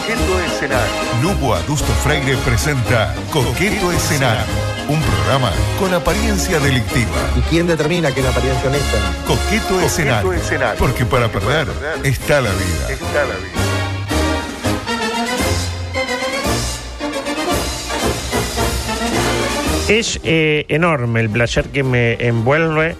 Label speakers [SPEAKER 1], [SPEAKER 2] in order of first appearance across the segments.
[SPEAKER 1] Coqueto Escenario.
[SPEAKER 2] Lugo Adusto Freire presenta Coqueto Escenario, un programa con apariencia delictiva.
[SPEAKER 3] ¿Y quién determina que la apariencia honesta?
[SPEAKER 2] Coqueto, escenario,
[SPEAKER 1] Escenario.
[SPEAKER 2] porque para perder está la vida.
[SPEAKER 1] Está la vida.
[SPEAKER 4] Es eh, enorme el placer que me envuelve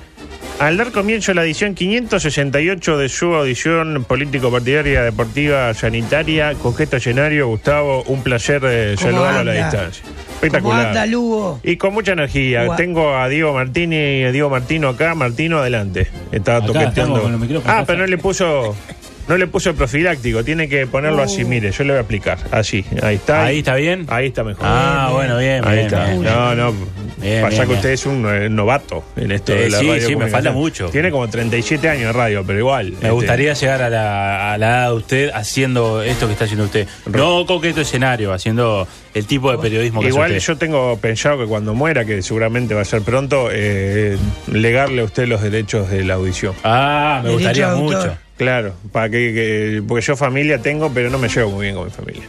[SPEAKER 4] al dar comienzo a la edición 568 de su audición político-partidaria, deportiva, sanitaria, coqueto escenario. Gustavo, un placer eh,
[SPEAKER 5] ¿Cómo
[SPEAKER 4] saludarlo a la distancia.
[SPEAKER 5] ¿Cómo
[SPEAKER 4] Espectacular.
[SPEAKER 5] anda, Lugo?
[SPEAKER 4] Y con mucha energía.
[SPEAKER 5] Gua-
[SPEAKER 4] Tengo a Diego Martini y a Diego Martino acá. Martino, adelante. Está
[SPEAKER 6] Acá
[SPEAKER 4] toqueteando.
[SPEAKER 6] con los
[SPEAKER 4] Ah, pero no le puso. No le puso el profiláctico, tiene que ponerlo así, mire, yo le voy a aplicar. Así, ahí está.
[SPEAKER 6] ¿Ahí está bien?
[SPEAKER 4] Ahí está mejor.
[SPEAKER 6] Ah, bueno, bien,
[SPEAKER 4] Ahí
[SPEAKER 6] bien,
[SPEAKER 4] está.
[SPEAKER 6] bien,
[SPEAKER 4] no, no.
[SPEAKER 6] Bien,
[SPEAKER 4] pasa
[SPEAKER 6] bien,
[SPEAKER 4] que
[SPEAKER 6] bien.
[SPEAKER 4] usted es un eh, novato en esto
[SPEAKER 6] Eh,
[SPEAKER 4] de la
[SPEAKER 6] sí,
[SPEAKER 4] radio.
[SPEAKER 6] sí, me falta mucho.
[SPEAKER 4] Tiene como 37 años de radio, pero igual.
[SPEAKER 6] Me
[SPEAKER 4] este,
[SPEAKER 6] gustaría llegar a la, a la edad de usted haciendo esto que está haciendo usted. No coqueto escenario, haciendo el tipo de periodismo que
[SPEAKER 4] Igual
[SPEAKER 6] hace usted.
[SPEAKER 4] yo tengo pensado que cuando muera, que seguramente va a ser pronto, eh, legarle a usted los derechos de la audición.
[SPEAKER 6] Ah, me
[SPEAKER 5] Derecho
[SPEAKER 6] gustaría
[SPEAKER 5] de autor.
[SPEAKER 6] mucho.
[SPEAKER 4] Claro, para que, que- porque yo familia tengo, pero no me llevo muy bien con mi familia.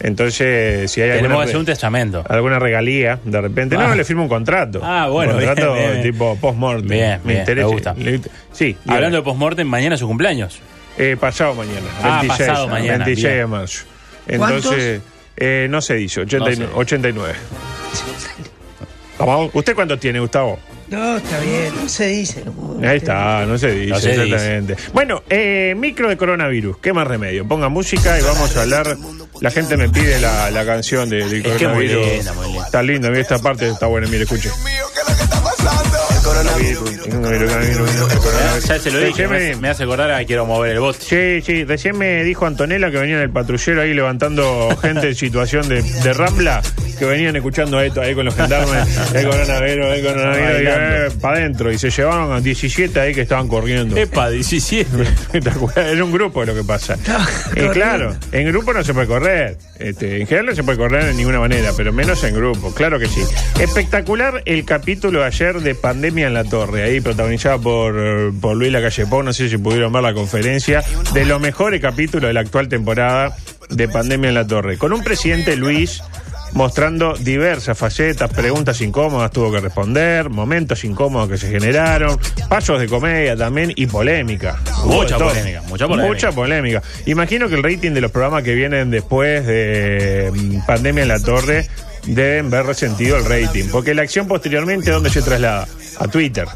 [SPEAKER 4] Entonces, si hay
[SPEAKER 6] Tenemos
[SPEAKER 4] alguna,
[SPEAKER 6] que hacer un testamento.
[SPEAKER 4] alguna regalía, de repente,
[SPEAKER 6] Ah.
[SPEAKER 4] no, le firmo un contrato.
[SPEAKER 6] Ah, bueno,
[SPEAKER 4] Un contrato
[SPEAKER 6] bien, bien.
[SPEAKER 4] tipo post-mortem.
[SPEAKER 6] Bien, bien, me gusta.
[SPEAKER 4] Le- Sí, y
[SPEAKER 6] Hablando de postmortem, mañana es su cumpleaños.
[SPEAKER 4] Eh, pasado mañana.
[SPEAKER 6] Ah,
[SPEAKER 4] 26,
[SPEAKER 6] pasado mañana,
[SPEAKER 4] 26 de marzo. Entonces, eh, no se dice, 89.
[SPEAKER 6] No se-
[SPEAKER 4] 89. Vamos, ¿Usted cuánto tiene, Gustavo?
[SPEAKER 5] No, está bien, no se dice. no.
[SPEAKER 4] Ahí está, no se dice,
[SPEAKER 6] No se dice.
[SPEAKER 4] exactamente. Bueno, eh, micro de coronavirus, ¿qué más remedio? Ponga música y vamos a hablar. La gente me pide la, la canción de, de
[SPEAKER 6] Es que es muy
[SPEAKER 4] coronavirus.
[SPEAKER 6] linda, muy linda.
[SPEAKER 4] Está lindo, mira esta parte está buena, mire, escuche.
[SPEAKER 6] Ya se lo dije, me,
[SPEAKER 4] me-
[SPEAKER 6] hace- acordar a que quiero mover el bote.
[SPEAKER 4] Sí, sí, recién me dijo Antonella que venía en el patrullero ahí levantando gente en situación de, de rambla, que venían escuchando esto ahí con los gendarmes, el coronavirus, el coronavirus, y, eh, para adentro, y se llevaron a 17 ahí que estaban corriendo.
[SPEAKER 6] Epa, 17.
[SPEAKER 4] Espectacular, Era un grupo lo que pasa. Eh,
[SPEAKER 5] corriendo.
[SPEAKER 4] claro, en grupo no se puede correr. Este, en general no se puede correr de ninguna manera, pero menos en grupo, claro que sí. Espectacular el capítulo de ayer de Pandemia en la Torre, ahí protagonizada por, eh, por Luis Lacalle Pou, no sé si pudieron ver la conferencia, de los mejores capítulos de la actual temporada de Pandemia en la Torre. Con un presidente Luis mostrando diversas facetas, preguntas incómodas tuvo que responder, momentos incómodos que se generaron, pasos de comedia también y polémica.
[SPEAKER 6] Mucha polémica, mucha polémica.
[SPEAKER 4] Mucha polémica. Imagino que el rating de los programas que vienen después de mm, Pandemia en la Torre deben ver resentido el rating, porque la acción posteriormente, ¿dónde se traslada? A Twitter.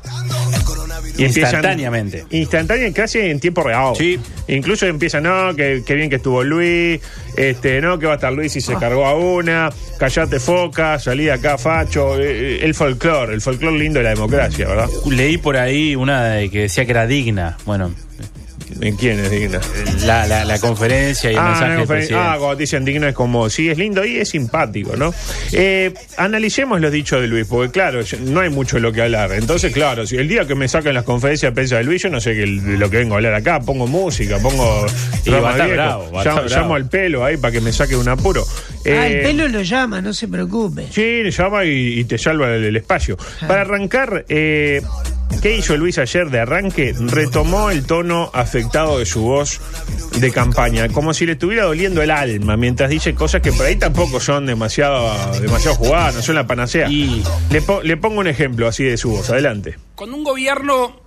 [SPEAKER 4] Y empiezan-
[SPEAKER 6] Instantáneamente.
[SPEAKER 4] Instantánea, casi en tiempo real.
[SPEAKER 6] Sí.
[SPEAKER 4] Incluso empiezan, no, que, que bien que estuvo Luis, este, no, que va a estar Luis y se cargó a una, callate foca, salí de acá, facho, eh, eh, el folclore, el folclore lindo de la democracia, ¿verdad?
[SPEAKER 6] Leí por ahí una de que decía que era digna. Bueno,
[SPEAKER 4] ¿En quién es digna?
[SPEAKER 6] la, la, la conferencia y el
[SPEAKER 4] Ah,
[SPEAKER 6] mensaje
[SPEAKER 4] no,
[SPEAKER 6] del
[SPEAKER 4] ah, cuando dicen digno es como, sí, es lindo y es simpático, ¿no? Eh, analicemos los dichos de Luis, porque claro, no hay mucho de lo que hablar. Entonces, claro, si el día que me sacan las conferencias de prensa de Luis, yo no sé qué, de lo que vengo a hablar acá, pongo música, pongo...
[SPEAKER 6] Y va a
[SPEAKER 4] dramas
[SPEAKER 6] estar
[SPEAKER 4] viejos,
[SPEAKER 6] bravo,
[SPEAKER 4] llamo,
[SPEAKER 6] estar bravo.
[SPEAKER 4] llamo al pelo ahí para que me saque un apuro.
[SPEAKER 5] Ah,
[SPEAKER 4] Eh,
[SPEAKER 5] el pelo lo llama, no se preocupe.
[SPEAKER 4] Sí, le llama y, y te salva el, el espacio. Para arrancar, eh, ¿qué hizo Luis ayer de arranque? Retomó el tono afectado de su voz de campaña, como si le estuviera doliendo el alma, mientras dice cosas que por ahí tampoco son demasiado, demasiado jugadas, no son la panacea.
[SPEAKER 6] Y-
[SPEAKER 4] Le, po- le pongo un ejemplo así de su voz, adelante.
[SPEAKER 7] Cuando un gobierno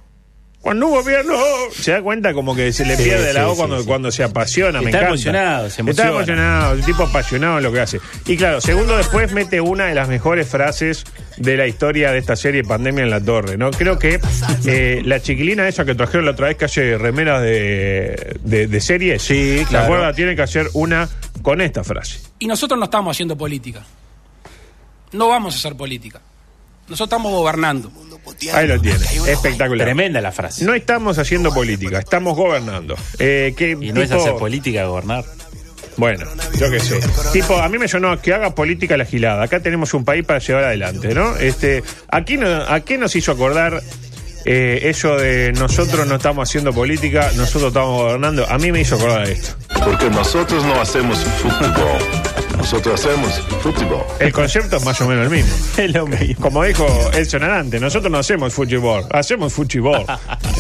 [SPEAKER 4] Cuando un gobierno se da cuenta como que se le
[SPEAKER 6] Sí,
[SPEAKER 4] pierde la voz
[SPEAKER 6] sí,
[SPEAKER 4] cuando,
[SPEAKER 6] sí.
[SPEAKER 4] cuando se apasiona, me
[SPEAKER 6] Está
[SPEAKER 4] encanta.
[SPEAKER 6] emocionado, se
[SPEAKER 4] Está
[SPEAKER 6] emociona.
[SPEAKER 4] emocionado, un tipo apasionado en lo que hace. Y claro, segundo después mete una de las mejores frases de la historia de esta serie Pandemia en la Torre, ¿no? Creo que eh, la chiquilina esa que trajeron la otra vez que hace remeras de, de, de series,
[SPEAKER 6] Sí,
[SPEAKER 4] ¿se
[SPEAKER 6] claro.
[SPEAKER 4] acuerda? Tiene que hacer una con esta frase.
[SPEAKER 7] y nosotros no estamos haciendo política. No vamos a hacer política. Nosotros estamos gobernando.
[SPEAKER 4] Ahí lo tiene, espectacular.
[SPEAKER 6] Tremenda la frase.
[SPEAKER 4] No estamos haciendo política, estamos gobernando. Eh,
[SPEAKER 6] y no es hacer política gobernar.
[SPEAKER 4] Bueno, yo qué sé. Tipo, a mí me sonó que haga política la gilada. Acá tenemos un país para llevar adelante, ¿no? Este, aquí no, ¿A qué nos hizo acordar eh, eso de nosotros no estamos haciendo política, nosotros estamos gobernando? A mí me hizo acordar esto.
[SPEAKER 8] Porque nosotros no hacemos fútbol, nosotros hacemos fútbol.
[SPEAKER 4] El concepto es más o menos el mismo.
[SPEAKER 6] Es lo mismo.
[SPEAKER 4] Como dijo Edson Arante, nosotros no hacemos fútbol, hacemos fútbol.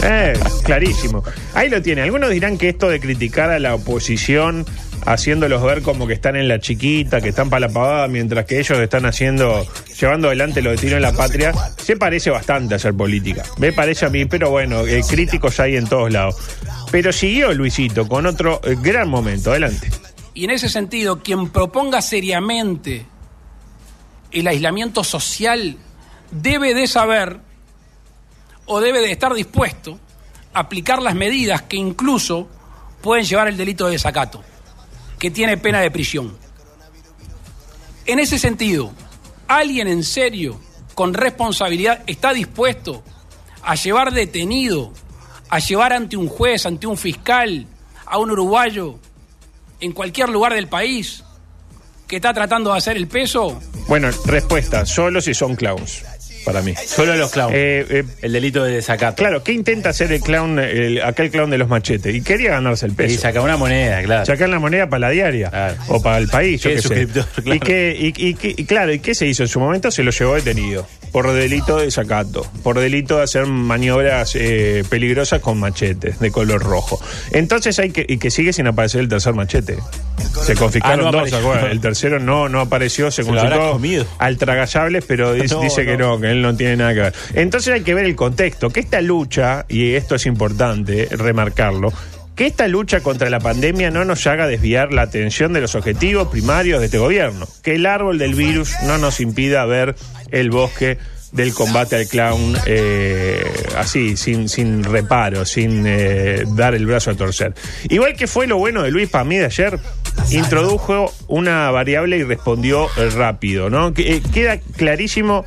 [SPEAKER 4] Eh, clarísimo. Ahí lo tiene. Algunos dirán que esto de criticar a la oposición haciéndolos ver como que están en la chiquita, que están para la pavada, mientras que ellos están haciendo, llevando adelante lo de tiro en la patria, se parece bastante a hacer política. Me parece a mí, pero bueno, eh, críticos hay en todos lados. Pero siguió Luisito con otro eh, gran momento. Adelante.
[SPEAKER 7] Y en ese sentido, quien proponga seriamente el aislamiento social debe de saber o debe de estar dispuesto a aplicar las medidas que incluso pueden llevar el delito de desacato, que tiene pena de prisión. En ese sentido, ¿alguien en serio, con responsabilidad, está dispuesto a llevar detenido, a llevar ante un juez, ante un fiscal, a un uruguayo, en cualquier lugar del país, que está tratando de hacer el peso?
[SPEAKER 4] Bueno, respuesta, solo si son clowns, para mí.
[SPEAKER 6] Solo los clowns.
[SPEAKER 4] Eh, eh,
[SPEAKER 6] el delito de desacato.
[SPEAKER 4] claro, ¿qué intenta hacer el clown, el- aquel clown de los machetes? Y quería ganarse el
[SPEAKER 6] Y
[SPEAKER 4] peso.
[SPEAKER 6] saca una moneda, claro.
[SPEAKER 4] Sacar la moneda para la diaria
[SPEAKER 6] Claro.
[SPEAKER 4] o para el país, yo
[SPEAKER 6] Qué
[SPEAKER 4] qué sé.
[SPEAKER 6] suscriptor, claro.
[SPEAKER 4] Y, que, y, y y claro, ¿y qué se hizo? En su momento se lo llevó detenido por delito de desacato, por delito de hacer maniobras eh, peligrosas con machetes de color rojo. Entonces hay que, y que sigue sin aparecer el tercer machete. Se confiscaron
[SPEAKER 6] Ah, no
[SPEAKER 4] dos. ¿se? El tercero no, no apareció, se
[SPEAKER 6] Se
[SPEAKER 4] consultó
[SPEAKER 6] comido.
[SPEAKER 4] al tragallables, pero dice,
[SPEAKER 6] No,
[SPEAKER 4] dice que
[SPEAKER 6] no.
[SPEAKER 4] no, que no tiene nada que ver. Entonces hay que ver el contexto, que esta lucha, y esto es importante remarcarlo, que esta lucha contra la pandemia no nos haga desviar la atención de los objetivos primarios de este gobierno. Que el árbol del virus no nos impida ver el bosque del combate al clown eh, así, sin, sin reparo, sin eh, dar el brazo a torcer. Igual que fue lo bueno de Luis para mí de ayer, introdujo una variable y respondió rápido, ¿no? Eh, queda clarísimo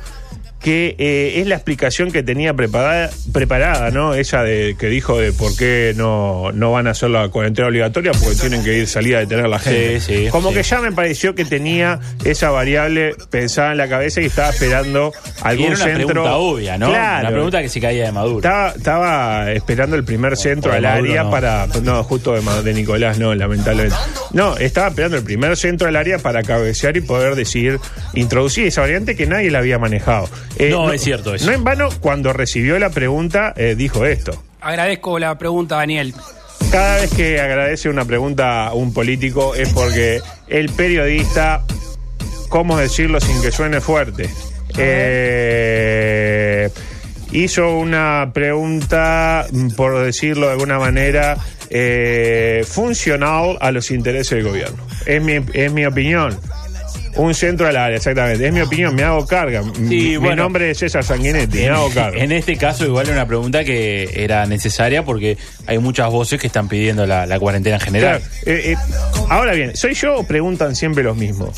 [SPEAKER 4] que eh, es la explicación que tenía preparada, preparada, ¿no? Ella de, que dijo de por qué no, no van a hacer la cuarentena obligatoria, porque tienen que ir salir a detener a la gente.
[SPEAKER 6] Sí, sí,
[SPEAKER 4] Como
[SPEAKER 6] sí.
[SPEAKER 4] que ya me pareció que tenía esa variable pensada en la cabeza y estaba esperando
[SPEAKER 6] Y
[SPEAKER 4] algún
[SPEAKER 6] era una
[SPEAKER 4] centro.
[SPEAKER 6] pregunta obvia, ¿no?
[SPEAKER 4] Claro.
[SPEAKER 6] Una pregunta que se caía de Maduro.
[SPEAKER 4] Estaba, estaba esperando el primer centro al área
[SPEAKER 6] no.
[SPEAKER 4] para. No, justo de, de Nicolás, no, lamentablemente. No, estaba esperando el primer centro al área para cabecear y poder decir, introducir esa variante que nadie la había manejado. Eh,
[SPEAKER 6] No, es cierto eso.
[SPEAKER 4] No en vano, cuando recibió la pregunta, eh, dijo esto.
[SPEAKER 7] Agradezco la pregunta, Daniel.
[SPEAKER 4] Cada vez que agradece una pregunta a un político es porque el periodista, ¿cómo decirlo sin que suene fuerte? Eh, hizo una pregunta, mm, por decirlo de alguna manera, eh, funcional a los intereses del gobierno. Es mi, es mi opinión. Un centro al área, exactamente. Es mi opinión, me hago carga. mi, mi
[SPEAKER 6] bueno.
[SPEAKER 4] nombre es César Sanguinetti, me hago carga.
[SPEAKER 6] En este caso, igual era una pregunta que era necesaria porque hay muchas voces que están pidiendo la, la cuarentena en general.
[SPEAKER 4] Claro, eh, eh, ahora bien, ¿soy yo o preguntan siempre los mismos?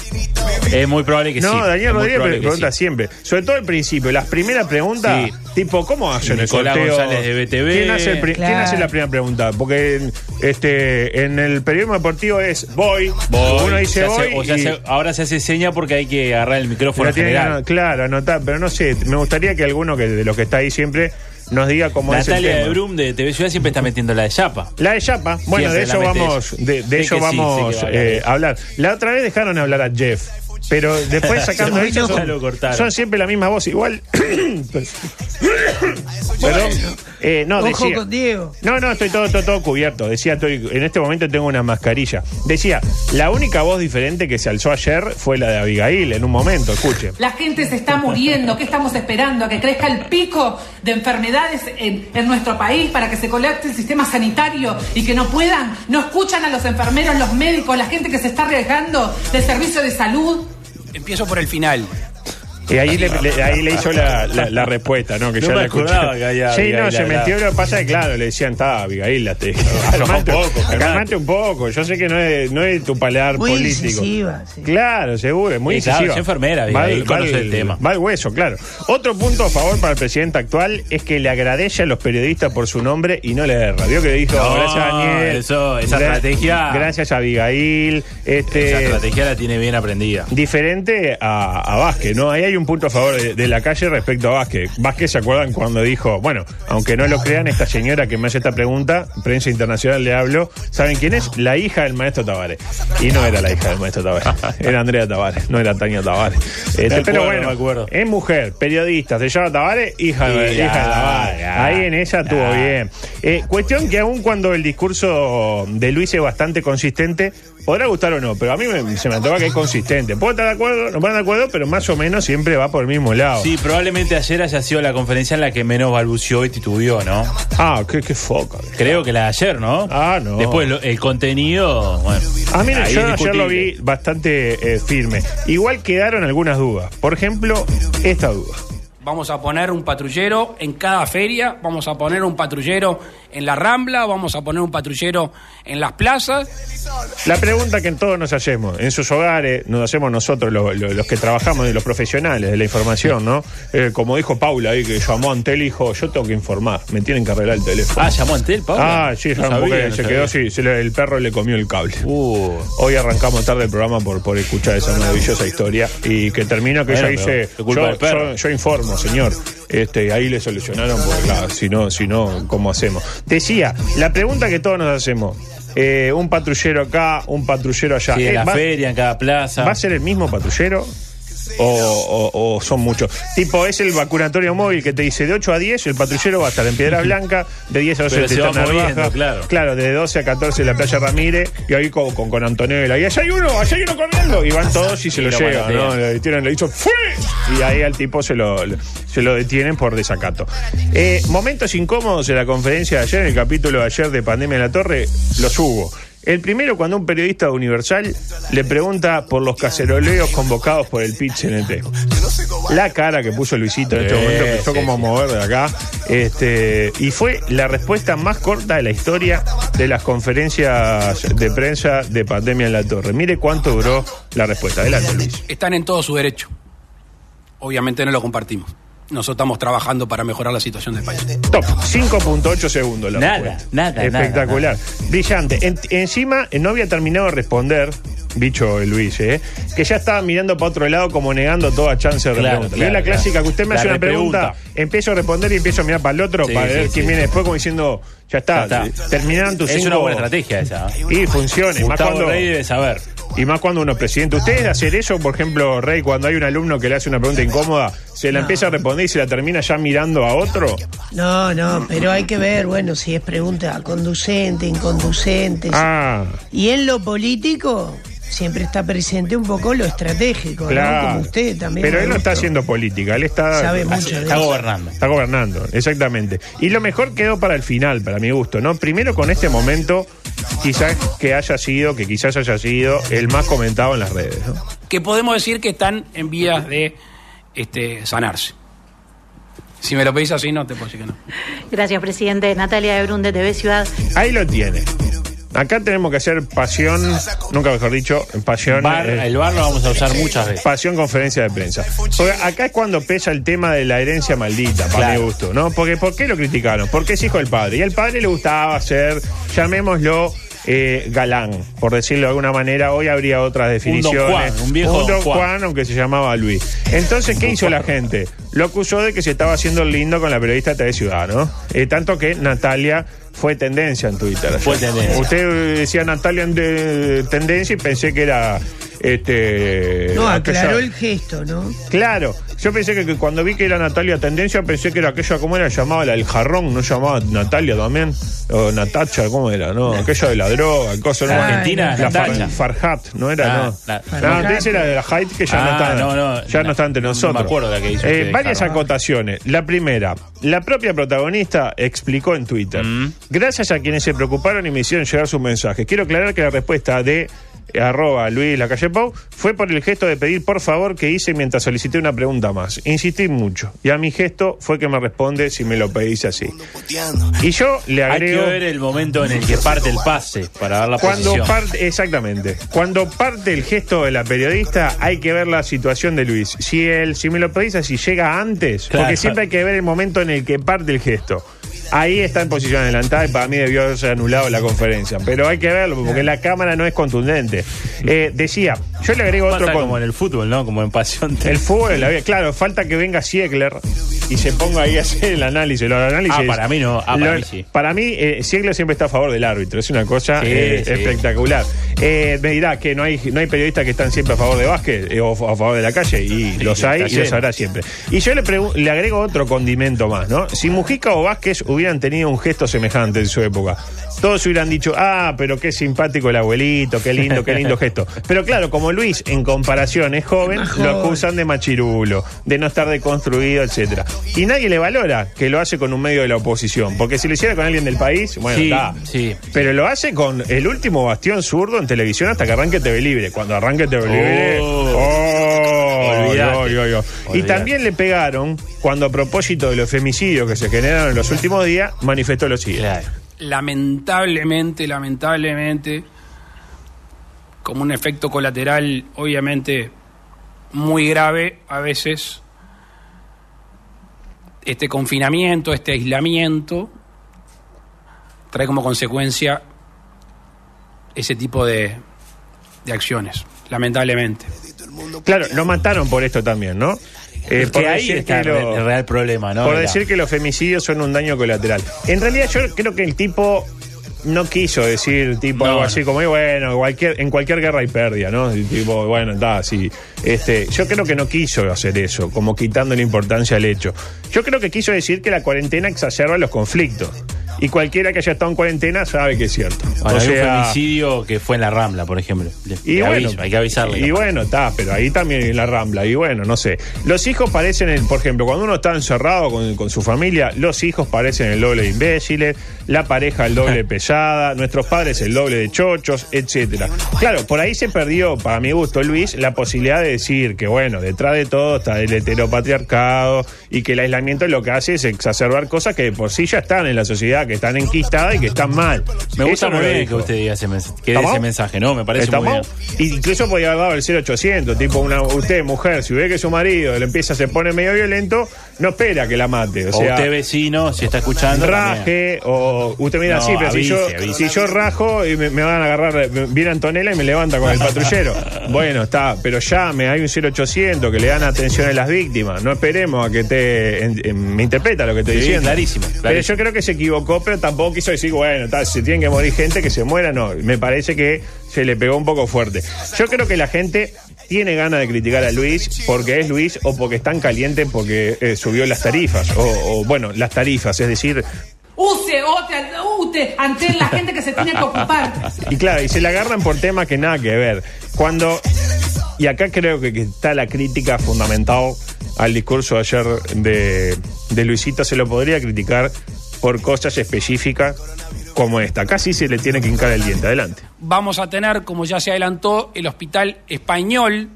[SPEAKER 6] Es muy probable que
[SPEAKER 4] no,
[SPEAKER 6] sí.
[SPEAKER 4] Daniel
[SPEAKER 6] es muy
[SPEAKER 4] Rodríguez pregunta
[SPEAKER 6] sí.
[SPEAKER 4] siempre. Sobre todo al principio, las primeras preguntas,
[SPEAKER 6] Sí.
[SPEAKER 4] tipo, ¿cómo hacen el sorteo?
[SPEAKER 6] González de BTV.
[SPEAKER 4] ¿Quién hace, el pri-
[SPEAKER 5] Claro.
[SPEAKER 4] quién hace la primera pregunta? Porque en, este, en el periodismo deportivo es voy,
[SPEAKER 6] Voy,
[SPEAKER 4] uno dice
[SPEAKER 6] se hace-
[SPEAKER 4] voy
[SPEAKER 6] o se
[SPEAKER 4] y-
[SPEAKER 6] hace- ahora se hace seña porque hay que agarrar el micrófono
[SPEAKER 4] pero tiene claro, anotar, pero no sé, me gustaría que alguno que de los que está ahí siempre nos diga cómo es el
[SPEAKER 6] Natalia
[SPEAKER 4] tema.
[SPEAKER 6] de Brum de TV Ciudad siempre está metiendo la de Chapa.
[SPEAKER 4] La de Chapa, bueno,
[SPEAKER 6] Siempre
[SPEAKER 4] de eso vamos,
[SPEAKER 6] eso.
[SPEAKER 4] de, eso
[SPEAKER 6] sí,
[SPEAKER 4] vamos
[SPEAKER 6] a hablar
[SPEAKER 4] eh, hablar. La otra vez dejaron hablar a Jeff, pero después sacando ellos son, siempre la misma voz, igual. Perdón. Eh, no,
[SPEAKER 5] Ojo
[SPEAKER 4] decía.
[SPEAKER 5] con Diego.
[SPEAKER 4] No, no, estoy todo, todo, todo cubierto. Decía, estoy, en este momento tengo una mascarilla. Decía, la única voz diferente que se alzó ayer fue la de Abigail en un momento, escuche.
[SPEAKER 1] La gente se está muriendo. ¿Qué estamos esperando? ¿A que crezca el pico de enfermedades en, en nuestro país para que se colapse el sistema sanitario y que no puedan? ¿No escuchan a los enfermeros, los médicos, la gente que se está arriesgando del servicio de salud?
[SPEAKER 7] Empiezo por el final.
[SPEAKER 4] Y ahí le, le- ahí le hizo la, la- la respuesta, ¿no? Que
[SPEAKER 6] No
[SPEAKER 4] ya
[SPEAKER 6] me
[SPEAKER 4] la escuché.
[SPEAKER 6] que había
[SPEAKER 4] Sí,
[SPEAKER 6] Abigail
[SPEAKER 4] no, se metió, lo que pasa es que, claro, le decían, está, Abigail, la te calmate
[SPEAKER 6] un poco, calmate.
[SPEAKER 4] un poco. Yo sé que no es, no es tu paladar
[SPEAKER 5] Muy
[SPEAKER 4] político.
[SPEAKER 5] incisiva, sí.
[SPEAKER 4] Claro, seguro, es muy
[SPEAKER 6] Sí, claro, es enfermera,
[SPEAKER 4] Va
[SPEAKER 6] Abigail, conoce
[SPEAKER 4] va al-
[SPEAKER 6] el tema.
[SPEAKER 4] Va al hueso, claro. Otro punto a favor para el presidente actual es que le agradece a los periodistas por su nombre y no le erra. Vio que dijo,
[SPEAKER 6] No,
[SPEAKER 4] gracias Daniel.
[SPEAKER 6] eso, esa
[SPEAKER 4] gra-
[SPEAKER 6] estrategia-
[SPEAKER 4] Gracias a Abigail. Este,
[SPEAKER 6] Esa estrategia la tiene bien aprendida.
[SPEAKER 4] diferente a, a Vázquez, ¿no? Ahí hay un punto a favor de, de la calle respecto a Vázquez. Vázquez, ¿se acuerdan cuando dijo, bueno, aunque no lo crean, esta señora que me hace esta pregunta, prensa internacional le hablo, ¿saben quién es? La hija del maestro Tavares. Y no era la hija del maestro Tavares, era Andrea Tavares, no era Tania Tavares. Este,
[SPEAKER 6] acuerdo,
[SPEAKER 4] pero bueno, es mujer, periodista, se llama Tavares, hija, de, hija de Tavares. Ahí en estuvo
[SPEAKER 6] ya.
[SPEAKER 4] bien. Eh, cuestión que aun cuando el discurso de Luis es bastante consistente, podrá gustar o no, pero a mí me- se me antoja que es consistente. Puedo estar de acuerdo, no puedo estar de acuerdo, pero más o menos siempre va por el mismo lado.
[SPEAKER 6] Sí, probablemente ayer haya sido la conferencia en la que menos balbuceó y titubeó, ¿no?
[SPEAKER 4] Ah, qué, qué foca.
[SPEAKER 6] Creo que la de ayer, ¿no?
[SPEAKER 4] Ah, no.
[SPEAKER 6] Después lo- el contenido, bueno.
[SPEAKER 4] A mí yo ayer lo vi bastante eh, firme. Igual quedaron algunas dudas. Por ejemplo, esta duda.
[SPEAKER 7] Vamos a poner un patrullero en cada feria, vamos a poner un patrullero en la Rambla, vamos a poner un patrullero en las plazas.
[SPEAKER 4] La pregunta que todos nos hacemos, en sus hogares, nos hacemos nosotros, lo- lo- los que trabajamos y los profesionales de la información, ¿no? Eh, como dijo Paula ahí, que llamó a Antel y dijo, yo tengo que informar, me tienen que arreglar el teléfono.
[SPEAKER 6] Ah, llamó Antel, Paula.
[SPEAKER 4] Ah, sí,
[SPEAKER 6] No
[SPEAKER 4] llamó
[SPEAKER 6] sabía,
[SPEAKER 4] porque
[SPEAKER 6] no
[SPEAKER 4] se
[SPEAKER 6] sabía.
[SPEAKER 4] quedó así, se le- el perro le comió el cable.
[SPEAKER 6] Uh,
[SPEAKER 4] Hoy arrancamos tarde el programa por, por escuchar esa maravillosa historia y que termino que
[SPEAKER 6] Bueno,
[SPEAKER 4] ella dice, yo informo, señor. Este, ahí le solucionaron, porque claro, si no, si no, ¿cómo hacemos? Decía, la pregunta que todos nos hacemos, eh, un patrullero acá, un patrullero allá.
[SPEAKER 6] sí, en
[SPEAKER 4] Eh,
[SPEAKER 6] la
[SPEAKER 4] va,
[SPEAKER 6] feria, en cada plaza.
[SPEAKER 4] ¿Va a ser el mismo patrullero? O, o- o son muchos. Tipo, es el vacunatorio móvil que te dice de 8 a 10, el patrullero va a estar en Piedra Blanca, de 10 a 12
[SPEAKER 6] Pero se va
[SPEAKER 4] Tristán
[SPEAKER 6] moviendo, claro.
[SPEAKER 4] Claro, de 12 a 14 en la playa Ramírez, y ahí con, con, con Antonella. Y allá hay uno, allá hay uno corriendo. Y van todos y se
[SPEAKER 6] Y
[SPEAKER 4] lo
[SPEAKER 6] lo
[SPEAKER 4] llevan, ¿no? Le tiran, le hizo ¡Fue! Y ahí al tipo se lo, se lo detienen por desacato. Eh, momentos incómodos en la conferencia de ayer, en el capítulo de ayer de Pandemia en la Torre, los hubo. El primero, cuando un periodista de Universal le pregunta por los caceroleos convocados por el pitch NT. La cara que puso Luisito en este momento empezó como a mover de acá. Este, y fue la respuesta más corta de la historia de las conferencias de prensa de Pandemia en la Torre. Mire cuánto duró la respuesta. Adelante, Luis.
[SPEAKER 7] Están en todo su derecho. Obviamente no lo compartimos. Nosotros estamos trabajando para mejorar la situación del país.
[SPEAKER 4] Top, 5.8 segundos la
[SPEAKER 6] Nada,
[SPEAKER 4] respuesta.
[SPEAKER 6] nada,
[SPEAKER 4] Espectacular. Brillante. En- encima, eh, no había terminado de responder, bicho Luis, ¿eh? que ya estaba mirando para otro lado como negando toda chance de
[SPEAKER 6] Claro,
[SPEAKER 4] pregunta. y
[SPEAKER 6] claro,
[SPEAKER 4] es la
[SPEAKER 6] claro.
[SPEAKER 4] clásica que usted me
[SPEAKER 6] La
[SPEAKER 4] hace una pregunta, empiezo a responder y empiezo a mirar para el otro
[SPEAKER 6] Sí,
[SPEAKER 4] para
[SPEAKER 6] sí,
[SPEAKER 4] ver
[SPEAKER 6] sí.
[SPEAKER 4] quién viene después como diciendo, ya está,
[SPEAKER 6] Ya está.
[SPEAKER 4] terminaron tus
[SPEAKER 6] es
[SPEAKER 4] cinco...
[SPEAKER 6] una buena estrategia esa. ¿eh?
[SPEAKER 4] Y funciona. y más cuando-
[SPEAKER 6] Rey debe saber.
[SPEAKER 4] y más cuando uno es presidente. ¿Ustedes hacer eso, por ejemplo, Rey, cuando hay un alumno que le hace una pregunta incómoda, se la empieza a responder y se la termina ya mirando a otro?
[SPEAKER 5] No, no, pero hay que ver, bueno, si es pregunta conducente, inconducente.
[SPEAKER 4] Ah,
[SPEAKER 5] Y en lo político siempre está presente un poco lo estratégico,
[SPEAKER 4] claro.
[SPEAKER 5] ¿no? Como usted también.
[SPEAKER 4] Pero él no está haciendo política, él está...
[SPEAKER 5] Sabe mucho de
[SPEAKER 6] Está gobernando.
[SPEAKER 4] Está gobernando, exactamente. Y lo mejor quedó para el final, para mi gusto, ¿no? Primero con este momento, quizás que haya sido, que quizás haya sido el más comentado en las redes, ¿no?
[SPEAKER 7] Que podemos decir que están en vías de este, sanarse. Si me lo pedís así, no te puedo decir que no.
[SPEAKER 9] Gracias, presidente. Natalia de Brun de TV Ciudad.
[SPEAKER 4] Ahí lo tiene. Acá tenemos que hacer pasión, nunca mejor dicho, pasión.
[SPEAKER 6] Bar,
[SPEAKER 4] eh,
[SPEAKER 6] el bar lo vamos a usar muchas veces.
[SPEAKER 4] Pasión conferencia de prensa. Porque acá es cuando pesa el tema de la herencia maldita, para
[SPEAKER 6] Claro.
[SPEAKER 4] mi gusto, ¿no? Porque ¿por qué lo criticaron? Porque es hijo del padre. Y al padre le gustaba ser, llamémoslo, eh, galán, por decirlo de alguna manera. Hoy habría otras definiciones.
[SPEAKER 6] Juan, un viejo
[SPEAKER 4] Un
[SPEAKER 6] Don
[SPEAKER 4] Don
[SPEAKER 6] Juan.
[SPEAKER 4] Juan, aunque se llamaba Luis. Entonces, ¿qué hizo la gente? Lo acusó de que se estaba haciendo lindo con la periodista TV Ciudad, ¿no? Eh, tanto que Natalia fue tendencia en Twitter.
[SPEAKER 6] Fue tendencia.
[SPEAKER 4] Usted decía Natalia en de- tendencia y pensé que era este
[SPEAKER 5] No,
[SPEAKER 4] aquella-
[SPEAKER 5] aclaró el gesto, ¿no?
[SPEAKER 4] Claro, yo pensé que, que cuando vi que era Natalia Tendencia, pensé que era aquella, ¿cómo era? Llamaba la del jarrón, ¿no llamaba Natalia también? O Natacha, ¿cómo era? No, aquella de la droga, el coso, ¿no?
[SPEAKER 6] Argentina,
[SPEAKER 4] la. Far- Farhat, ¿no era?
[SPEAKER 6] Ah,
[SPEAKER 4] no,
[SPEAKER 6] la-
[SPEAKER 4] no, dice la de la Height que ya no
[SPEAKER 6] Ah,
[SPEAKER 4] está,
[SPEAKER 6] no, no,
[SPEAKER 4] ya no,
[SPEAKER 6] no,
[SPEAKER 4] está entre
[SPEAKER 6] no me
[SPEAKER 4] nosotros.
[SPEAKER 6] acuerdo de la que hizo
[SPEAKER 4] Eh,
[SPEAKER 6] usted,
[SPEAKER 4] varias
[SPEAKER 6] Jarrón.
[SPEAKER 4] acotaciones. La primera, la propia protagonista explicó en Twitter.
[SPEAKER 6] Mm.
[SPEAKER 4] Gracias a quienes se preocuparon y me hicieron llegar sus mensajes. Quiero aclarar que la respuesta de arroba Luis Lacalle Pau fue por el gesto de pedir por favor que hice mientras solicité una pregunta más. Insistí mucho. Y a mi gesto fue que me responde si me lo pedís así. Y yo le
[SPEAKER 6] Hay que
[SPEAKER 4] agrego...
[SPEAKER 6] ver el momento en el que parte el pase para dar la
[SPEAKER 4] Cuando
[SPEAKER 6] posición.
[SPEAKER 4] parte, exactamente. Cuando parte el gesto de la periodista, hay que ver la situación de Luis. Si él, si me lo pedís así, llega antes,
[SPEAKER 6] Claro.
[SPEAKER 4] porque siempre hay que ver el momento en el que parte el gesto. Ahí está en posición adelantada y para mí debió haberse anulado la conferencia. Pero hay que verlo, porque la cámara no es contundente. Eh, decía, yo le agrego otro con-
[SPEAKER 6] como en el fútbol, ¿no? Como en pasión.
[SPEAKER 4] el fútbol la vida. Claro, falta que venga Siegler y se ponga ahí a hacer el análisis. Los análisis
[SPEAKER 6] Ah, para mí no. Ah, para
[SPEAKER 4] Lo-
[SPEAKER 6] mí sí.
[SPEAKER 4] Para mí, eh, Siegler siempre está a favor del árbitro. Es una cosa
[SPEAKER 6] Sí,
[SPEAKER 4] eh,
[SPEAKER 6] sí.
[SPEAKER 4] espectacular. Eh, me dirá que no hay, no hay periodistas que están siempre a favor de Vázquez eh, o a favor de la calle, y los hay y los habrá siempre. Y yo le, le agrego otro condimento más, ¿no? Si Mujica o Vázquez hubieran tenido un gesto semejante en su época, todos hubieran dicho, ah, pero qué simpático el abuelito, qué lindo, qué lindo gesto. Pero claro, como Luis en comparación es joven, lo acusan de machirulo, de no estar deconstruido, etcétera. Y nadie le valora que lo hace con un medio de la oposición, porque si lo hiciera con alguien del país, bueno,
[SPEAKER 6] Sí,
[SPEAKER 4] está.
[SPEAKER 6] sí.
[SPEAKER 4] Pero lo hace con el último bastión zurdo en televisión hasta que arranque TV Libre. Cuando arranque TV Libre.
[SPEAKER 6] Oh.
[SPEAKER 4] ¡oh! Yo, yo, yo. Y también le pegaron cuando, a propósito de los femicidios que se generaron en los últimos días, manifestó lo siguiente.
[SPEAKER 6] Claro.
[SPEAKER 7] lamentablemente, lamentablemente, como un efecto colateral, obviamente, muy grave, a veces, este confinamiento, este aislamiento, trae como consecuencia ese tipo de, de acciones, lamentablemente.
[SPEAKER 4] Claro, lo mataron por esto también, ¿no? Eh,
[SPEAKER 6] que ahí está el
[SPEAKER 4] lo-
[SPEAKER 6] el real problema, ¿no?
[SPEAKER 4] por decir que los femicidios son un daño colateral. En realidad yo creo que el tipo no quiso decir tipo
[SPEAKER 6] No,
[SPEAKER 4] algo
[SPEAKER 6] no.
[SPEAKER 4] así como "Y bueno, cualquier, en cualquier guerra hay pérdida, ¿no? Y tipo, bueno, está, así. Este, yo creo que no quiso hacer eso, como quitando la importancia al hecho. Yo creo que quiso decir que la cuarentena exacerba los conflictos. Y cualquiera que haya estado en cuarentena sabe que es cierto.
[SPEAKER 6] Bueno,
[SPEAKER 4] o
[SPEAKER 6] hay un femicidio que fue en la Rambla, por ejemplo.
[SPEAKER 4] Y
[SPEAKER 6] le
[SPEAKER 4] bueno,
[SPEAKER 6] aviso, hay que avisarle.
[SPEAKER 4] Y bueno, está, pero ahí también en la rambla. Y bueno, no sé. Los hijos parecen, el- por ejemplo, cuando uno está encerrado con, con su familia, los hijos parecen el doble de imbéciles, la pareja el doble de pesada, nuestros padres el doble de chochos, etcétera. Claro, por ahí se perdió, para mi gusto, Luis, la posibilidad de decir que, bueno, detrás de todo está el heteropatriarcado y que el aislamiento lo que hace es exacerbar cosas que de por sí ya están en la sociedad, que están enquistadas y que están mal.
[SPEAKER 6] Me gusta muy bien que usted diga ese, mens- que dé
[SPEAKER 4] ¿Estamos?
[SPEAKER 6] ese mensaje, ¿no? Me parece muy bien.
[SPEAKER 4] ¿Estamos? Incluso podía haber dado el 0800, tipo una, usted, mujer, si ve que su marido le empieza, se pone medio violento, no espera que la mate. O,
[SPEAKER 6] O
[SPEAKER 4] sea,
[SPEAKER 6] usted vecino, si está escuchando. también.
[SPEAKER 4] raje, o usted mira
[SPEAKER 6] No,
[SPEAKER 4] así, pero si, yo,
[SPEAKER 6] avise.
[SPEAKER 4] si yo rajo y me, me van a agarrar, viene Antonella y me levanta con el patrullero. bueno, está, pero llame, hay un 0800 que le dan atención a las víctimas. No esperemos a que te en- en- me interpreta lo que estoy
[SPEAKER 6] Sí,
[SPEAKER 4] diciendo.
[SPEAKER 6] clarísimo,
[SPEAKER 4] Pero yo creo que se equivocó, pero tampoco quiso decir, bueno, tal, si tienen que morir gente, que se muera, no. Me parece que se le pegó un poco fuerte. Yo creo que la gente tiene ganas de criticar a Luis porque es Luis o porque están calientes porque eh, subió las tarifas. O, o, bueno, las tarifas, es decir,
[SPEAKER 1] Use, ote, ute, ante la gente que se tiene que ocupar.
[SPEAKER 4] y claro, y se la agarran por temas que nada que ver. Cuando. Y acá creo que, que está la crítica fundamental al discurso de ayer de, de Luisito. Se lo podría criticar por cosas específicas como esta. Casi se le tiene que hincar el diente. Adelante.
[SPEAKER 7] Vamos a tener, como ya se adelantó, el hospital español,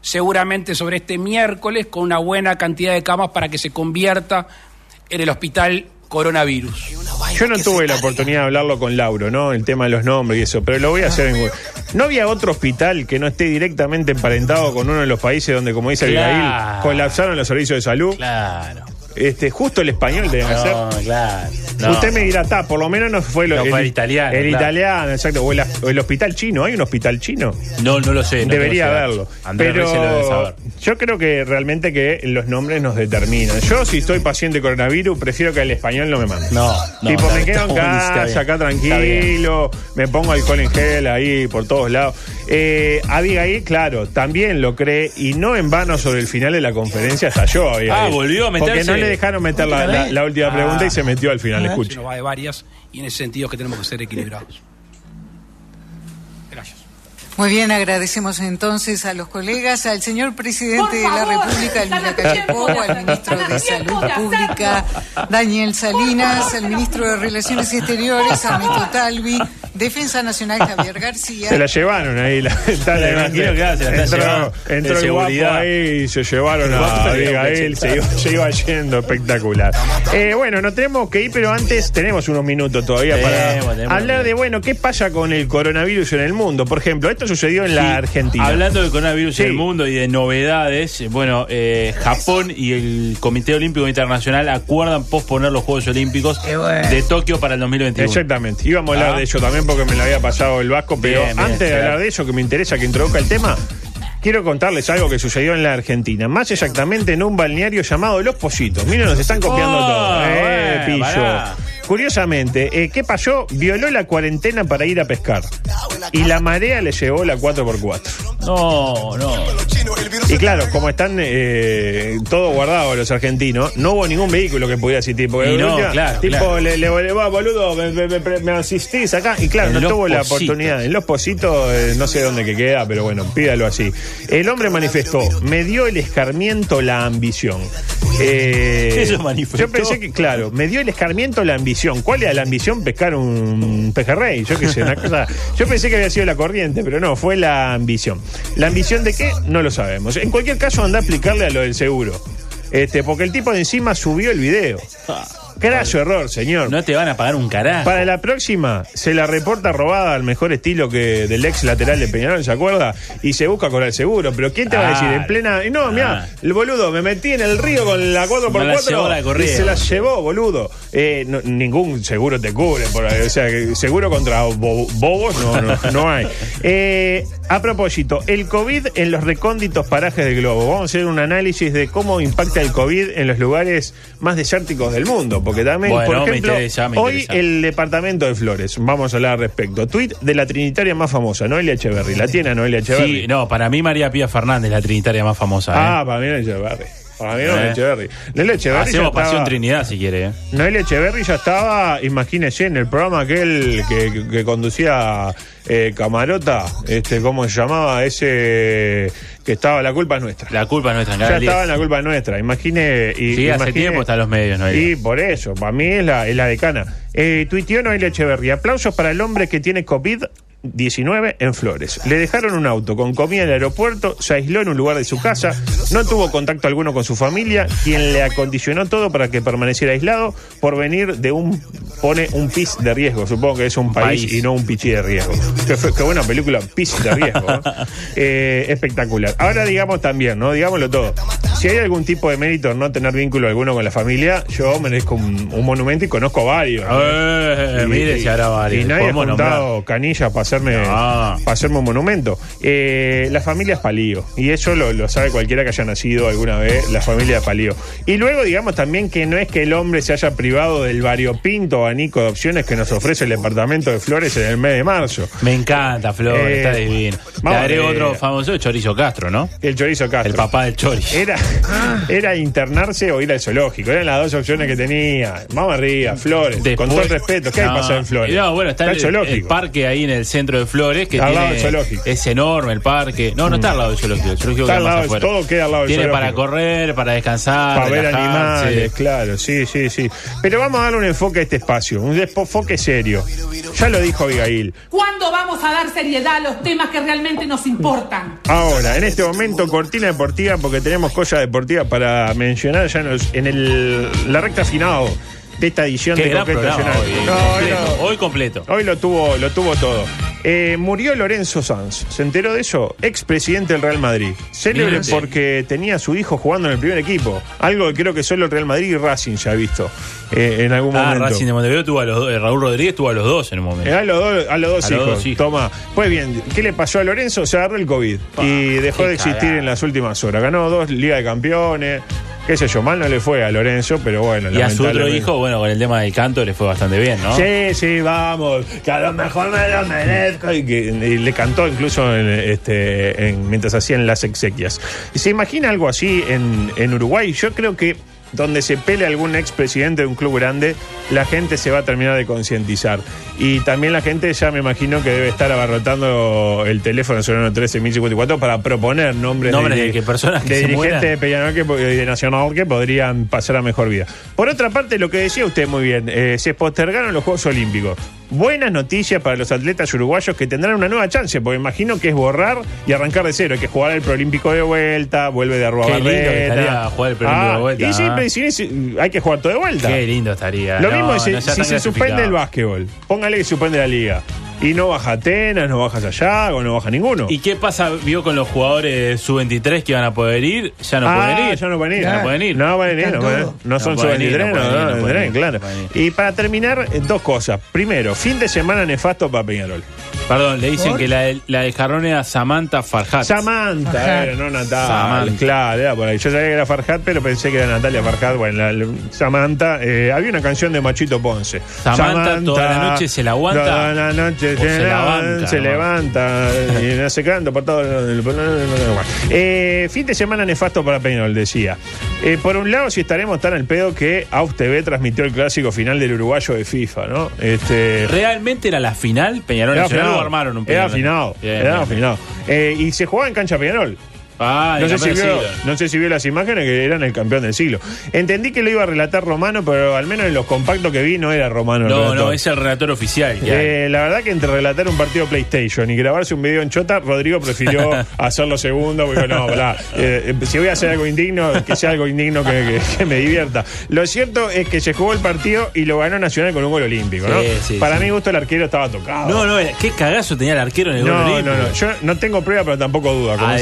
[SPEAKER 7] seguramente sobre este miércoles, con una buena cantidad de camas para que se convierta en el hospital coronavirus.
[SPEAKER 4] Yo no tuve la oportunidad de hablarlo con Lauro, ¿no? El tema de los nombres y eso, pero lo voy a hacer en... ¿No había otro hospital que no esté directamente emparentado con uno de los países donde, como dice
[SPEAKER 6] Claro.
[SPEAKER 4] Abigail, colapsaron los servicios de salud?
[SPEAKER 6] Claro.
[SPEAKER 4] Este, justo el español debe ser.
[SPEAKER 6] No, claro. No.
[SPEAKER 4] Usted me dirá, está, por lo menos no fue lo,
[SPEAKER 6] No fue el italiano,
[SPEAKER 4] El
[SPEAKER 6] claro.
[SPEAKER 4] italiano, exacto. O el, hospital chino. ¿Hay un hospital chino?
[SPEAKER 6] No, no lo sé.
[SPEAKER 4] Debería haberlo. Pero
[SPEAKER 6] saber.
[SPEAKER 4] yo creo que realmente que los nombres nos determinan. Yo, si estoy paciente de coronavirus, prefiero que el español no me mande.
[SPEAKER 6] No, no,
[SPEAKER 4] tipo, me quedo en casa, acá tranquilo, me pongo alcohol en gel ahí por todos lados. Eh, Abigail, claro, también lo cree y no en vano sobre el final de la conferencia estalló Abigail.
[SPEAKER 6] Ah, volvió a
[SPEAKER 4] Porque
[SPEAKER 6] meterse.
[SPEAKER 4] no le dejaron meter la, la- la última
[SPEAKER 6] Ah.
[SPEAKER 4] pregunta y se metió al final. Escuche.
[SPEAKER 7] Se nos va de varias y en ese sentido es que tenemos que ser equilibrados. Gracias.
[SPEAKER 10] Muy bien, agradecemos entonces a los colegas, al señor presidente de la República,
[SPEAKER 1] a
[SPEAKER 10] al ministro
[SPEAKER 1] a
[SPEAKER 10] de Salud. Pública, Daniel Salinas, al ministro de Relaciones Exteriores, Ernesto Talvi, Defensa Nacional Javier García.
[SPEAKER 4] Se la llevaron ahí, lamentablemente.
[SPEAKER 6] imagino que se la
[SPEAKER 4] entró entró el guapo ahí y se llevaron a Abigail, se iba, se iba yendo, espectacular. Eh, bueno, nos tenemos que ir, pero antes tenemos unos minutos todavía para
[SPEAKER 6] tenemos.
[SPEAKER 4] hablar de, bueno, ¿qué pasa con el coronavirus en el mundo? Por ejemplo, esto sucedió en la
[SPEAKER 6] Sí,
[SPEAKER 4] Argentina.
[SPEAKER 6] Hablando del coronavirus
[SPEAKER 4] Sí.
[SPEAKER 6] en el mundo y de novedades, bueno, eh, Japón y el Comité Olímpico Internacional acuerdan posponer los Juegos Olímpicos
[SPEAKER 5] bueno.
[SPEAKER 6] de Tokio para el 2021.
[SPEAKER 4] Exactamente. Íbamos a hablar
[SPEAKER 6] Ah.
[SPEAKER 4] de ello también porque me lo había pasado el Vasco, pero
[SPEAKER 6] Bien, bien,
[SPEAKER 4] antes de hablar de eso, que me interesa que introduzca el tema, quiero contarles algo que sucedió en la Argentina. Más exactamente en un balneario llamado Los Pollitos. Miren, nos están copiando
[SPEAKER 6] Oh,
[SPEAKER 4] todo. Eh,
[SPEAKER 6] bueno,
[SPEAKER 4] pillo.
[SPEAKER 6] pará.
[SPEAKER 4] Curiosamente, eh, ¿qué pasó? Violó la cuarentena para ir a pescar. y la marea le llevó la 4x4.
[SPEAKER 6] No, no.
[SPEAKER 4] Y claro, como están eh, todos guardados los argentinos, no hubo ningún vehículo que pudiera asistir. Porque
[SPEAKER 6] Y no, claro,
[SPEAKER 4] tipo,
[SPEAKER 6] claro.
[SPEAKER 4] Le, le, le va, boludo, me, me- me- me asistís acá. Y claro,
[SPEAKER 6] En
[SPEAKER 4] no tuvo la oportunidad. En los positos, eh, no sé dónde que queda, pero bueno, pídalo así. El hombre manifestó, me dio el escarmiento la ambición. Eh,
[SPEAKER 6] Eso manifestó.
[SPEAKER 4] Yo pensé que, claro, me dio el escarmiento la ambición. ¿Cuál era la ambición? Pescar un pejerrey. Yo qué sé, una cosa. Yo pensé que había sido la corriente, pero no, fue la ambición. ¿La ambición de qué? No lo sabemos. En cualquier caso, anda a explicarle a lo del seguro. Este, porque el tipo de encima subió el video. Craso error, señor.
[SPEAKER 6] No te van a pagar un carajo.
[SPEAKER 4] Para la próxima, se la reporta robada al mejor estilo que del ex lateral de Peñarol, ¿se acuerda? Y se busca con el seguro. Pero ¿quién te va a decir? En plena. No, mira, el boludo, me metí en el río con la 4x4
[SPEAKER 6] Me la llevó la
[SPEAKER 4] y se la llevó, boludo. Eh, no- ningún seguro te cubre. Por ahí. O sea, seguro contra bo- bobos no, no, no hay. Eh, a propósito, el COVID en los recónditos parajes del globo. Vamos a hacer un análisis de cómo impacta el COVID en los lugares más desérticos del mundo. Porque también,
[SPEAKER 6] Bueno,
[SPEAKER 4] por
[SPEAKER 6] me
[SPEAKER 4] ejemplo,
[SPEAKER 6] interesa, me
[SPEAKER 4] hoy
[SPEAKER 6] interesa.
[SPEAKER 4] el departamento de Flores. Vamos a hablar al respecto. Tweet de la trinitaria más famosa, Noelia Echeverry. ¿La tiene Noelia Echeverry?
[SPEAKER 6] Sí, no, para mí María Pía Fernández, la trinitaria más famosa. ¿eh?
[SPEAKER 4] Ah, para mí Noelia Echeverry. Para mí Noelia
[SPEAKER 6] Eh.
[SPEAKER 4] Echeverry. Noelia Echeverry ya
[SPEAKER 6] Hacemos Pasión
[SPEAKER 4] estaba-
[SPEAKER 6] Trinidad si quiere. ¿eh?
[SPEAKER 4] Noelia Echeverry ya estaba, imagínese, en el programa aquel que, que- que conducía eh, Camarota, este, ¿cómo se llamaba? Ese que estaba La culpa es nuestra.
[SPEAKER 6] La culpa es nuestra en
[SPEAKER 4] Ya
[SPEAKER 6] Canal 10.
[SPEAKER 4] estaba en la culpa es nuestra. Imagine. Y,
[SPEAKER 6] Sí, hace tiempo está en los medios, Noelia.
[SPEAKER 4] Y por eso, para mí es la, es la decana. Eh, tuiteó Noelia Echeverry. Aplausos para el hombre que tiene COVID. 19 en Flores. Le dejaron un auto con comida en el aeropuerto, se aisló en un lugar de su casa, no tuvo contacto alguno con su familia, quien le acondicionó todo para que permaneciera aislado por venir de un, pone un pis de riesgo, supongo que es un país,
[SPEAKER 6] País.
[SPEAKER 4] y no un pichi de riesgo. Qué, qué buena película, pis de riesgo. Eh, espectacular. Ahora digamos también, ¿no? Digámoslo todo. Si hay algún tipo de mérito en no tener vínculo alguno con la familia, yo merezco un, un monumento y conozco varios.
[SPEAKER 6] Eh,
[SPEAKER 4] Y-
[SPEAKER 6] mire
[SPEAKER 4] y-
[SPEAKER 6] si habrá varios.
[SPEAKER 4] Y nadie ha juntado canillas para hacerme,
[SPEAKER 6] No.
[SPEAKER 4] para hacerme un monumento. Eh, la familia es palío. Y eso lo, lo sabe cualquiera que haya nacido alguna vez, la familia es palío. Y luego digamos también que no es que el hombre se haya privado del variopinto abanico de opciones que nos ofrece el departamento de Flores en el mes de marzo.
[SPEAKER 6] Me encanta, Flor,
[SPEAKER 4] Eh,
[SPEAKER 6] está divino. Le
[SPEAKER 4] vamos,
[SPEAKER 6] agrego
[SPEAKER 4] eh,
[SPEAKER 6] otro famoso, el Chorizo Castro, ¿no?
[SPEAKER 4] El chorizo Castro.
[SPEAKER 6] El papá del Chori.
[SPEAKER 4] Era, era internarse o ir al zoológico. Eran las dos opciones que tenía. Vamos arriba, Flores. con todo el respeto. ¿Qué hay
[SPEAKER 6] No,
[SPEAKER 4] que pasar en Flores?
[SPEAKER 6] No, bueno, está, el,
[SPEAKER 4] zoológico.
[SPEAKER 6] el parque ahí en el centro de Flores que
[SPEAKER 4] Está al
[SPEAKER 6] tiene,
[SPEAKER 4] lado del zoológico.
[SPEAKER 6] es enorme el parque. No, no está al lado del zoológico. El zoológico
[SPEAKER 4] Está
[SPEAKER 6] queda
[SPEAKER 4] al lado,
[SPEAKER 6] afuera.
[SPEAKER 4] todo queda al lado del
[SPEAKER 6] Tiene para
[SPEAKER 4] zoológico.
[SPEAKER 6] correr, para descansar,
[SPEAKER 4] Para ver animales, claro, sí, sí, sí. Pero vamos a darle un enfoque a este espacio, un enfoque serio. Ya lo dijo Abigail.
[SPEAKER 1] ¿Cuándo vamos a dar seriedad a los temas que realmente nos importan?
[SPEAKER 4] Ahora, en este momento, cortina deportiva, porque tenemos cosas deportivas para mencionar ya en, el, la recta final de esta edición
[SPEAKER 6] Qué
[SPEAKER 4] de
[SPEAKER 6] gran
[SPEAKER 4] Coqueto
[SPEAKER 6] programa
[SPEAKER 4] Nacional.
[SPEAKER 6] hoy,
[SPEAKER 4] No,
[SPEAKER 6] completo,
[SPEAKER 4] no.
[SPEAKER 6] hoy completo.
[SPEAKER 4] Hoy lo tuvo, lo tuvo todo. Eh, murió Lorenzo Sanz. ¿Se enteró de eso? Expresidente del Real Madrid. Célebre porque tenía a su hijo jugando en el primer equipo. Algo que creo que solo el Real Madrid y Racing ya ha visto eh, en algún
[SPEAKER 6] Ah,
[SPEAKER 4] momento.
[SPEAKER 6] Racing de Montevideo tuvo a los dos, eh, Raúl Rodríguez tuvo a los dos en un momento.
[SPEAKER 4] Eh, A los, dos, a los dos
[SPEAKER 6] A los
[SPEAKER 4] hijos.
[SPEAKER 6] dos hijos.
[SPEAKER 4] Toma. Pues bien, ¿qué le pasó a Lorenzo? Se agarró el COVID y dejó de existir
[SPEAKER 6] cagada.
[SPEAKER 4] en las últimas horas. Ganó dos Ligas de Campeones. Qué sé yo, mal no le fue a Lorenzo, pero bueno.
[SPEAKER 6] y a su otro hijo, bueno, con el tema del canto le fue bastante bien, ¿no?
[SPEAKER 4] Sí, sí, vamos, que a lo mejor me lo merezco. Y, que, y le cantó incluso en, este, en- mientras hacían las exequias. ¿Se imagina algo así en, en Uruguay? Yo creo que donde se pele algún expresidente de un club grande, la gente se va a terminar de concientizar. Y también la gente ya me imagino que debe estar abarrotando el teléfono 013 para proponer nombres,
[SPEAKER 6] Nombres de que personas que
[SPEAKER 4] de
[SPEAKER 6] se
[SPEAKER 4] dirigentes
[SPEAKER 6] mueran.
[SPEAKER 4] de Peñarol que, y de Nacional que podrían pasar a mejor vida. Por otra parte, lo que decía usted muy bien, eh, se postergaron los Juegos Olímpicos. Buenas noticias para los atletas uruguayos que tendrán una nueva chance, porque imagino que es borrar y arrancar de cero. Hay que jugar el Proolímpico de vuelta, vuelve de Arrua
[SPEAKER 6] Qué lindo que estaría jugar el Proolímpico de vuelta,
[SPEAKER 4] Y
[SPEAKER 6] ah.
[SPEAKER 4] pero si es- hay que jugar todo de vuelta.
[SPEAKER 6] Qué lindo estaría.
[SPEAKER 4] Lo
[SPEAKER 6] No,
[SPEAKER 4] mismo es si,
[SPEAKER 6] no
[SPEAKER 4] si se suspende el básquetbol. Póngale que suspende la liga. Y no baja Atenas, no baja Sayago, no baja ninguno.
[SPEAKER 6] ¿Y qué pasa, vio con los jugadores sub-23 que iban a poder ir? Ya no
[SPEAKER 4] Ah,
[SPEAKER 6] pueden ir.
[SPEAKER 4] Ya no pueden ir.
[SPEAKER 6] Ya no pueden ir.
[SPEAKER 4] No pueden ir, no, pueden-
[SPEAKER 5] todos.
[SPEAKER 4] no
[SPEAKER 6] No
[SPEAKER 4] son
[SPEAKER 6] pueden ir,
[SPEAKER 4] sub-23,
[SPEAKER 6] no
[SPEAKER 4] no,
[SPEAKER 6] pueden ir,
[SPEAKER 4] no,
[SPEAKER 6] no pueden ir,
[SPEAKER 4] claro.
[SPEAKER 6] ir.
[SPEAKER 4] Y para terminar, dos cosas. Primero, fin de semana nefasto para Peñarol.
[SPEAKER 6] Perdón, le dicen
[SPEAKER 5] ¿Por?
[SPEAKER 6] que la, de- la de Jarrón era Samantha Farhat.
[SPEAKER 4] Samantha,
[SPEAKER 5] Farhat.
[SPEAKER 4] era, no Natalia.
[SPEAKER 6] Samantha.
[SPEAKER 4] Claro, era por ahí. Yo sabía que era Farhat, pero pensé que era Natalia Farhat. Bueno, la- la- Samantha. eh, había una canción de Machito Ponce.
[SPEAKER 6] Samantha, toda la noche se la aguanta,
[SPEAKER 4] Toda la noche
[SPEAKER 6] o
[SPEAKER 4] se,
[SPEAKER 6] se la
[SPEAKER 4] la-
[SPEAKER 6] banca,
[SPEAKER 4] se
[SPEAKER 6] ¿no?
[SPEAKER 4] levanta y no se canta por todo. Eh, fin de semana nefasto para Peñol, decía. Eh, por un lado, si estaremos tan al pedo que AUF TV transmitió el clásico final del uruguayo de FIFA, ¿no? Este.
[SPEAKER 6] ¿Realmente era la final? Peñarol
[SPEAKER 4] Era
[SPEAKER 6] Nacional
[SPEAKER 4] final.
[SPEAKER 6] o armaron un
[SPEAKER 4] Era final.
[SPEAKER 6] Bien,
[SPEAKER 4] Era
[SPEAKER 6] bien.
[SPEAKER 4] Eh, y se jugaba en cancha Peñarol.
[SPEAKER 6] Ah,
[SPEAKER 4] No sé, si vio, no sé si vio las imágenes que eran el campeón del siglo. Entendí que lo iba a relatar Romano, pero al menos en los compactos que vi no era Romano. el
[SPEAKER 6] No, no, es el relator oficial.
[SPEAKER 4] Eh, la verdad que entre relatar un partido PlayStation y grabarse un video en Chota, Rodrigo prefirió hacerlo segundo, porque no, bla, eh, eh, si voy a hacer algo indigno, que sea algo indigno que, que- que me divierta. Lo cierto es que se jugó el partido y lo ganó Nacional con un gol olímpico, ¿no?
[SPEAKER 6] Sí, sí,
[SPEAKER 4] Para
[SPEAKER 6] sí.
[SPEAKER 4] mi gusto el arquero estaba tocado.
[SPEAKER 6] No, no, qué cagazo tenía el arquero en el gol
[SPEAKER 4] No, no,
[SPEAKER 6] olímpico.
[SPEAKER 4] no. Yo no tengo prueba, pero tampoco duda. Como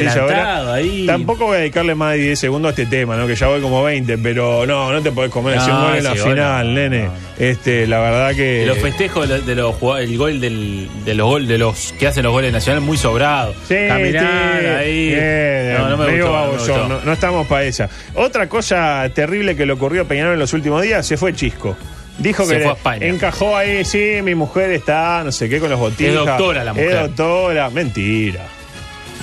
[SPEAKER 6] ahí.
[SPEAKER 4] Tampoco voy a dedicarle más de 10 segundos a este tema, ¿no? Que ya voy como 20, pero no, no te podés comer
[SPEAKER 6] No,
[SPEAKER 4] ese gol en la
[SPEAKER 6] gol
[SPEAKER 4] final,
[SPEAKER 6] no,
[SPEAKER 4] nene.
[SPEAKER 6] no.
[SPEAKER 4] Este, la verdad que.
[SPEAKER 6] Los festejos de los, de los jugad- el gol del, de los gol de los que hacen los goles nacionales muy sobrados.
[SPEAKER 4] Sí,
[SPEAKER 6] Caminar
[SPEAKER 4] sí.
[SPEAKER 6] ahí.
[SPEAKER 4] Eh,
[SPEAKER 6] no, no me gustó, no me gustó.
[SPEAKER 4] no, no estamos para esa. Otra cosa terrible que le ocurrió a Peñarol en los últimos días, se fue Chisco. Dijo
[SPEAKER 6] Se
[SPEAKER 4] que
[SPEAKER 6] fue a España.
[SPEAKER 4] encajó ahí, sí, mi mujer está, no sé qué, con los botijas.
[SPEAKER 6] Es doctora la mujer.
[SPEAKER 4] Es doctora, mentira.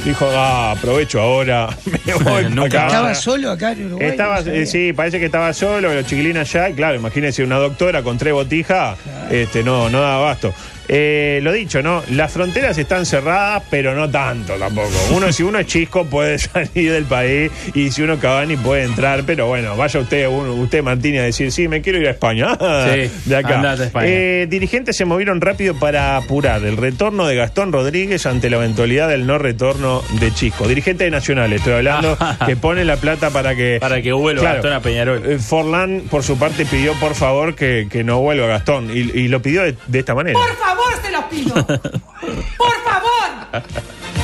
[SPEAKER 4] Dijo, ah, aprovecho ahora, me voy pa'
[SPEAKER 6] Nunca
[SPEAKER 4] acá.
[SPEAKER 5] ¿Estaba solo acá en Uruguay?
[SPEAKER 4] Estaba,
[SPEAKER 5] No
[SPEAKER 4] eh, sí, parece que estaba solo, los chiquilines allá, y claro, imagínense una doctora con tres botijas, este, no, no da abasto. Eh, lo dicho, ¿no? Las fronteras están cerradas, pero no tanto tampoco. Uno, si uno es chisco, puede salir del país, y si uno Cavani puede entrar, pero bueno, vaya usted, uno- usted Martínez, a decir, sí, me quiero ir a España.
[SPEAKER 6] Sí,
[SPEAKER 4] de acá.
[SPEAKER 6] España.
[SPEAKER 4] Eh, dirigentes se movieron rápido para apurar el retorno de Gastón Rodríguez ante la eventualidad del no retorno de Chisco. Dirigente de Nacional, estoy hablando, que pone la plata para que.
[SPEAKER 6] Para que vuelva Gastón a Peñarol.
[SPEAKER 4] eh, Forlán, por su parte, pidió por favor que, que no vuelva Gastón. Y, y lo pidió de, de esta manera.
[SPEAKER 1] Por favor, se los pido. Por favor.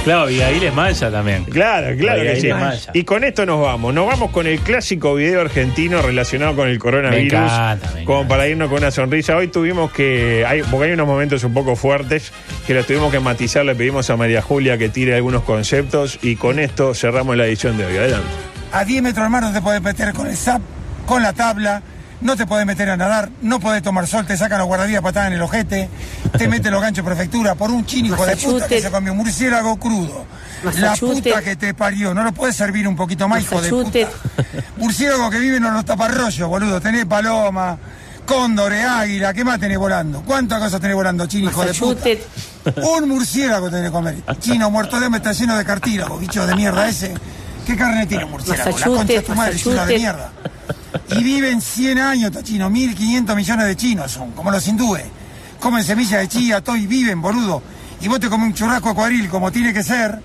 [SPEAKER 6] Claro, Abigail es mancha también.
[SPEAKER 4] Claro, claro que sí.
[SPEAKER 6] mancha.
[SPEAKER 4] Y con esto nos vamos. Nos vamos con el clásico video argentino relacionado con el coronavirus.
[SPEAKER 6] Me encanta, me
[SPEAKER 4] como
[SPEAKER 6] encanta.
[SPEAKER 4] para irnos con una sonrisa. Hoy tuvimos que. Hay, porque hay unos momentos un poco fuertes que los tuvimos que matizar. Le pedimos a María Julia que tire algunos conceptos. Y con esto cerramos la edición de hoy. Adelante.
[SPEAKER 11] A 10 metros al mar no te puedes meter con el SAP, con la tabla, no te puedes meter a nadar, no puedes tomar sol, te sacan los guardavías patadas en el ojete, te meten los ganchos de prefectura por un chino hijo de puta que se comió un murciélago crudo. La puta que te parió, no lo puedes servir un poquito más, hijo de puta. Murciélago que viven en los taparrollos, boludo. Tenés paloma, cóndores, águila, ¿qué más tenés volando? ¿Cuántas cosas tenés volando, chino, hijo de puta? Un murciélago tenés que comer. Chino muerto de hambre está lleno de cartílagos, bicho de mierda ese. ¿Qué carne tiene un murciélago? La concha de tu madre, chino de mierda. Y viven 100 años, tachino, 1.500 millones de chinos son, como los hindúes. Comen semillas de chía, todo y viven, boludo. Y vos te comes un churrasco de cuadril como tiene que ser,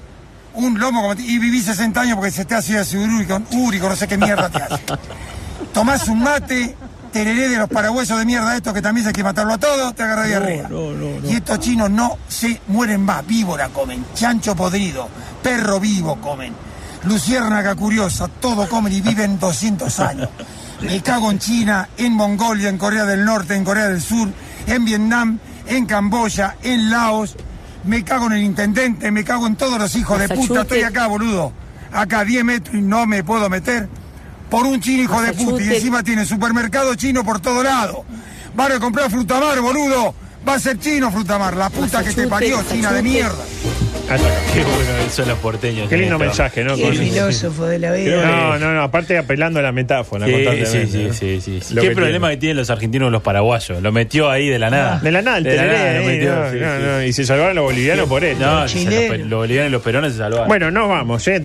[SPEAKER 11] un lomo como y vivís 60 años porque se te hace ácido úrico, úrico, no sé qué mierda te hace. Tomás un mate, tereré de los paraguasos de mierda estos que también hay que matarlo a todos, te agarra diarrea. Y estos chinos no se mueren más, víbora comen, chancho podrido, perro vivo comen, luciérnaga curiosa, todo comen y viven 200 años. Me cago en China, en Mongolia, en Corea del Norte, en Corea del Sur, en Vietnam, en Camboya, en Laos. Me cago en el intendente, me cago en todos los hijos de puta. Estoy acá, boludo. Acá a 10 metros y no me puedo meter por un chino hijo de puta. Y encima tiene supermercado chino por todo lado. Van a comprar frutamar, boludo. Va a ser chino frutamar. La puta que te parió, china de mierda.
[SPEAKER 6] Qué bueno son los porteños.
[SPEAKER 4] Qué lindo mensaje, ¿no?
[SPEAKER 5] Qué
[SPEAKER 4] Con-
[SPEAKER 5] filósofo de la vida.
[SPEAKER 4] No, no, no. Aparte apelando a la metáfora
[SPEAKER 6] Sí, sí, sí,
[SPEAKER 4] ¿no?
[SPEAKER 6] sí, sí, sí.
[SPEAKER 4] Lo
[SPEAKER 6] Qué
[SPEAKER 4] que
[SPEAKER 6] problema que tienen los argentinos con los paraguayos. Lo metió ahí de la nada.
[SPEAKER 4] De la nada, el
[SPEAKER 6] De la
[SPEAKER 4] tereré,
[SPEAKER 6] nada, lo
[SPEAKER 4] ahí,
[SPEAKER 6] metió,
[SPEAKER 4] no,
[SPEAKER 6] sí,
[SPEAKER 4] no,
[SPEAKER 6] sí.
[SPEAKER 4] no, Y se salvaron los bolivianos por esto.
[SPEAKER 6] No, los, los bolivianos y los peruanos se salvaron.
[SPEAKER 4] Bueno, nos vamos, ¿eh?